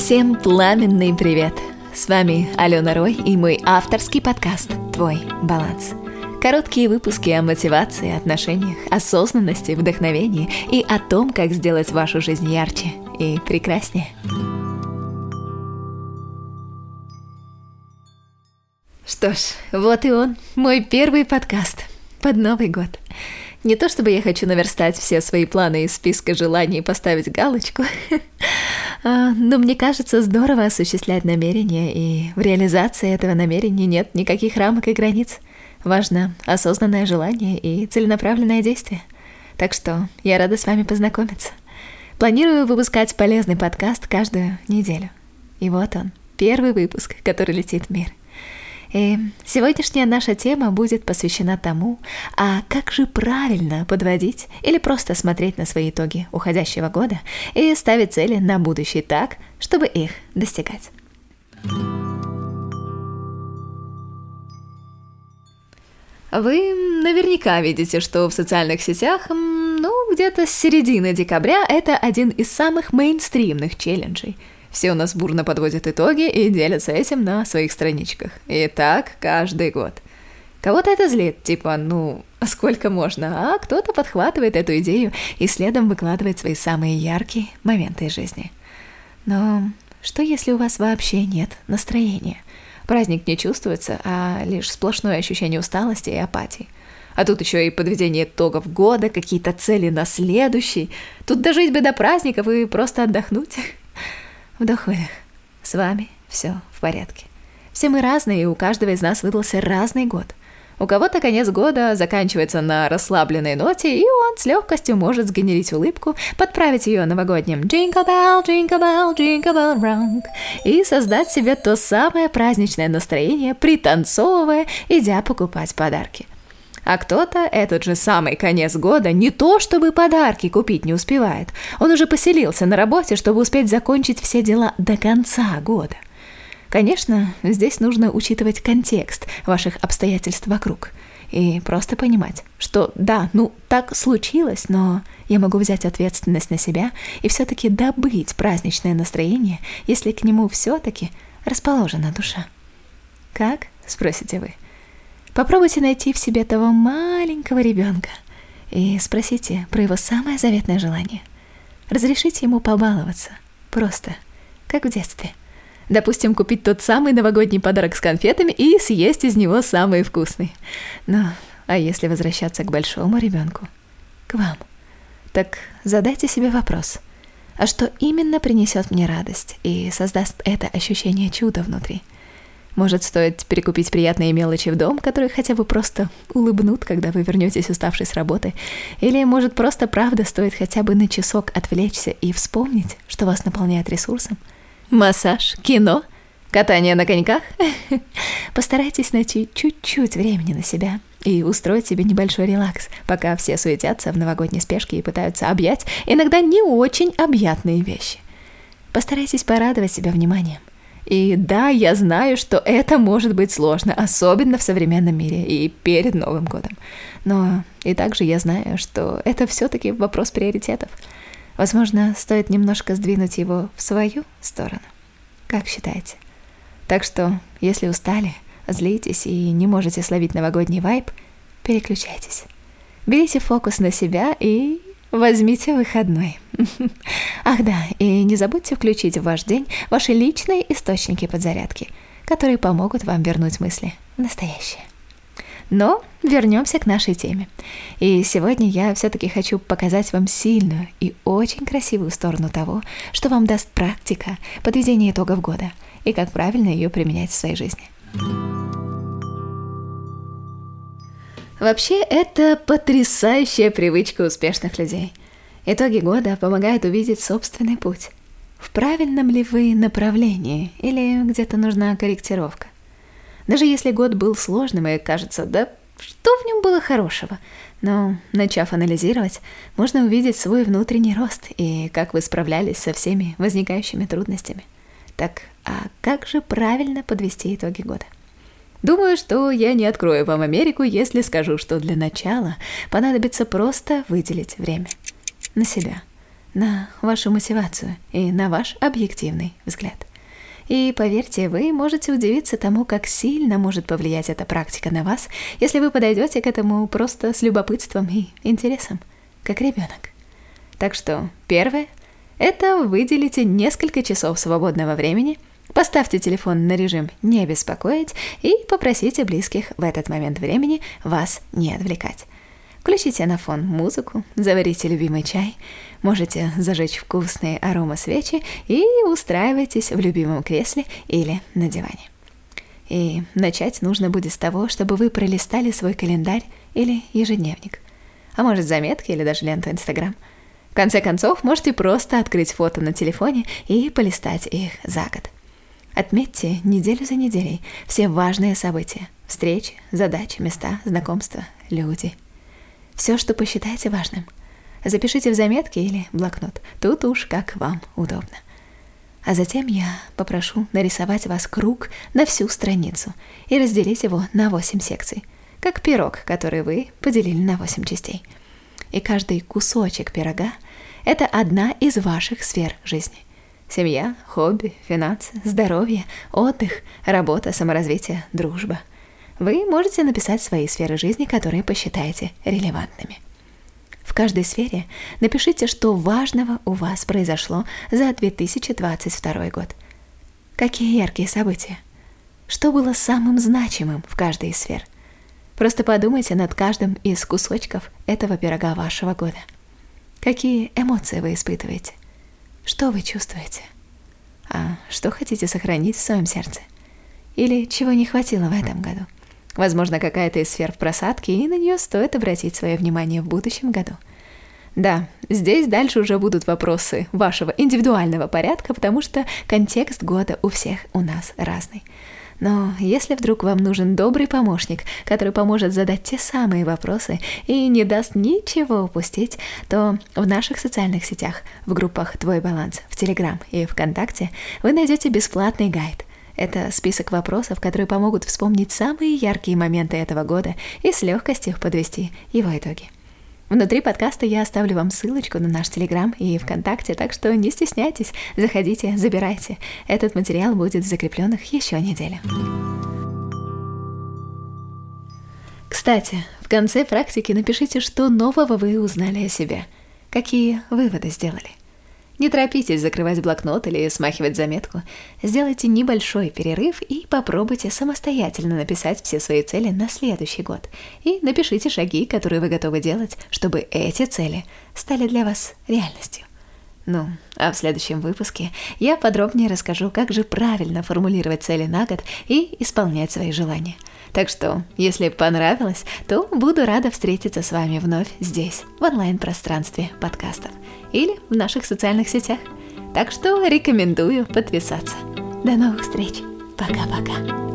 Всем пламенный привет! С вами Алена Рой и мой авторский подкаст «Твой баланс». Короткие выпуски о мотивации, отношениях, осознанности, вдохновении и о том, как сделать вашу жизнь ярче и прекраснее. Что ж, вот и он, мой первый подкаст под Новый год. Не то чтобы я хочу наверстать все свои планы из списка желаний и поставить галочку, но мне кажется здорово осуществлять намерения, и в реализации этого намерения нет никаких рамок и границ. Важно осознанное желание и целенаправленное действие. Так что я рада с вами познакомиться. Планирую выпускать полезный подкаст каждую неделю. И вот он, первый выпуск, который летит в мир. И сегодняшняя наша тема будет посвящена тому, а как же правильно подводить или просто смотреть на свои итоги уходящего года и ставить цели на будущее так, чтобы их достигать. Вы наверняка видите, что в социальных сетях, ну, где-то с середины декабря это один из самых мейнстримных челленджей – все у нас бурно подводят итоги и делятся этим на своих страничках. И так каждый год. Кого-то это злит, типа, ну, сколько можно, а кто-то подхватывает эту идею и следом выкладывает свои самые яркие моменты из жизни. Но что если у вас вообще нет настроения? Праздник не чувствуется, а лишь сплошное ощущение усталости и апатии. А тут еще и подведение итогов года, какие-то цели на следующий. Тут дожить бы до праздников и просто отдохнуть. Вдох-выдох. С вами все в порядке. Все мы разные, и у каждого из нас выдался разный год. У кого-то конец года заканчивается на расслабленной ноте, и он с легкостью может сгенерить улыбку, подправить ее новогодним «Jingle bell, jingle bell, jingle bell rock» и создать себе то самое праздничное настроение, пританцовывая, идя покупать подарки. А кто-то этот же самый конец года не то чтобы подарки купить не успевает. Он уже поселился на работе, чтобы успеть закончить все дела до конца года. Конечно, здесь нужно учитывать контекст ваших обстоятельств вокруг и просто понимать, что да, ну так случилось, но я могу взять ответственность на себя и все-таки добыть праздничное настроение, если к нему все-таки расположена душа. Как? Спросите вы. Попробуйте найти в себе того маленького ребенка и спросите про его самое заветное желание. Разрешите ему побаловаться. Просто, как в детстве. Допустим, купить тот самый новогодний подарок с конфетами и съесть из него самый вкусный. Но, а если возвращаться к большому ребенку? К вам. Так задайте себе вопрос. А что именно принесет мне радость и создаст это ощущение чуда внутри? Может, стоит перекупить приятные мелочи в дом, которые хотя бы просто улыбнут, когда вы вернетесь уставший с работы. Или, может, просто правда стоит хотя бы на часок отвлечься и вспомнить, что вас наполняет ресурсом. Массаж, кино, катание на коньках. Постарайтесь найти чуть-чуть времени на себя и устроить себе небольшой релакс, пока все суетятся в новогодней спешке и пытаются объять иногда не очень объятные вещи. Постарайтесь порадовать себя вниманием. И да, я знаю, что это может быть сложно, особенно в современном мире и перед Новым годом. Но и также я знаю, что это все-таки вопрос приоритетов. Возможно, стоит немножко сдвинуть его в свою сторону. Как считаете? Так что, если устали, злитесь и не можете словить новогодний вайб, переключайтесь. Берите фокус на себя и Возьмите выходной. Ах да, и не забудьте включить в ваш день ваши личные источники подзарядки, которые помогут вам вернуть мысли в настоящее. Но вернемся к нашей теме. И сегодня я все-таки хочу показать вам сильную и очень красивую сторону того, что вам даст практика подведения итогов года и как правильно ее применять в своей жизни. Вообще, это потрясающая привычка успешных людей. Итоги года помогают увидеть собственный путь. В правильном ли вы направлении или где-то нужна корректировка? Даже если год был сложным и кажется, да что в нем было хорошего? Но, начав анализировать, можно увидеть свой внутренний рост и как вы справлялись со всеми возникающими трудностями. Так, а как же правильно подвести итоги года? Думаю, что я не открою вам Америку, если скажу, что для начала понадобится просто выделить время на себя, на вашу мотивацию и на ваш объективный взгляд. И поверьте, вы можете удивиться тому, как сильно может повлиять эта практика на вас, если вы подойдете к этому просто с любопытством и интересом, как ребенок. Так что первое – это выделите несколько часов свободного времени, поставьте телефон на режим «не беспокоить» и попросите близких в этот момент времени вас не отвлекать. Включите на фон музыку, заварите любимый чай, можете зажечь вкусные аромасвечи и устраивайтесь в любимом кресле или на диване. И начать нужно будет с того, чтобы вы пролистали свой календарь или ежедневник, а может заметки или даже ленту Инстаграм. В конце концов, можете просто открыть фото на телефоне и полистать их за год. Отметьте неделю за неделей все важные события, встречи, задачи, места, знакомства, люди – все, что посчитаете важным. Запишите в заметки или блокнот. Тут уж как вам удобно. А затем я попрошу нарисовать вас круг на всю страницу и разделить его на 8 секций, как пирог, который вы поделили на 8 частей. И каждый кусочек пирога – это одна из ваших сфер жизни. Семья, хобби, финансы, здоровье, отдых, работа, саморазвитие, дружба – вы можете написать свои сферы жизни, которые посчитаете релевантными. В каждой сфере напишите, что важного у вас произошло за 2022 год. Какие яркие события? Что было самым значимым в каждой из сфер? Просто подумайте над каждым из кусочков этого пирога вашего года. Какие эмоции вы испытываете? Что вы чувствуете? А что хотите сохранить в своем сердце? Или чего не хватило в этом году? Возможно, какая-то из сфер в просадке, и на нее стоит обратить свое внимание в будущем году. Да, здесь дальше уже будут вопросы вашего индивидуального порядка, потому что контекст года у всех у нас разный. Но если вдруг вам нужен добрый помощник, который поможет задать те самые вопросы и не даст ничего упустить, то в наших социальных сетях, в группах «Твой баланс», в Телеграм и ВКонтакте вы найдете бесплатный гайд – это список вопросов, которые помогут вспомнить самые яркие моменты этого года и с легкостью подвести его итоги. Внутри подкаста я оставлю вам ссылочку на наш Телеграм и ВКонтакте, так что не стесняйтесь, заходите, забирайте. Этот материал будет в закрепленных еще неделю. Кстати, в конце практики напишите, что нового вы узнали о себе, какие выводы сделали. Не торопитесь закрывать блокнот или смахивать заметку. Сделайте небольшой перерыв и попробуйте самостоятельно написать все свои цели на следующий год. И напишите шаги, которые вы готовы делать, чтобы эти цели стали для вас реальностью. Ну, а в следующем выпуске я подробнее расскажу, как же правильно формулировать цели на год и исполнять свои желания. Так что, если понравилось, то буду рада встретиться с вами вновь здесь, в онлайн-пространстве подкастов или в наших социальных сетях. Так что рекомендую подписаться. До новых встреч. Пока-пока.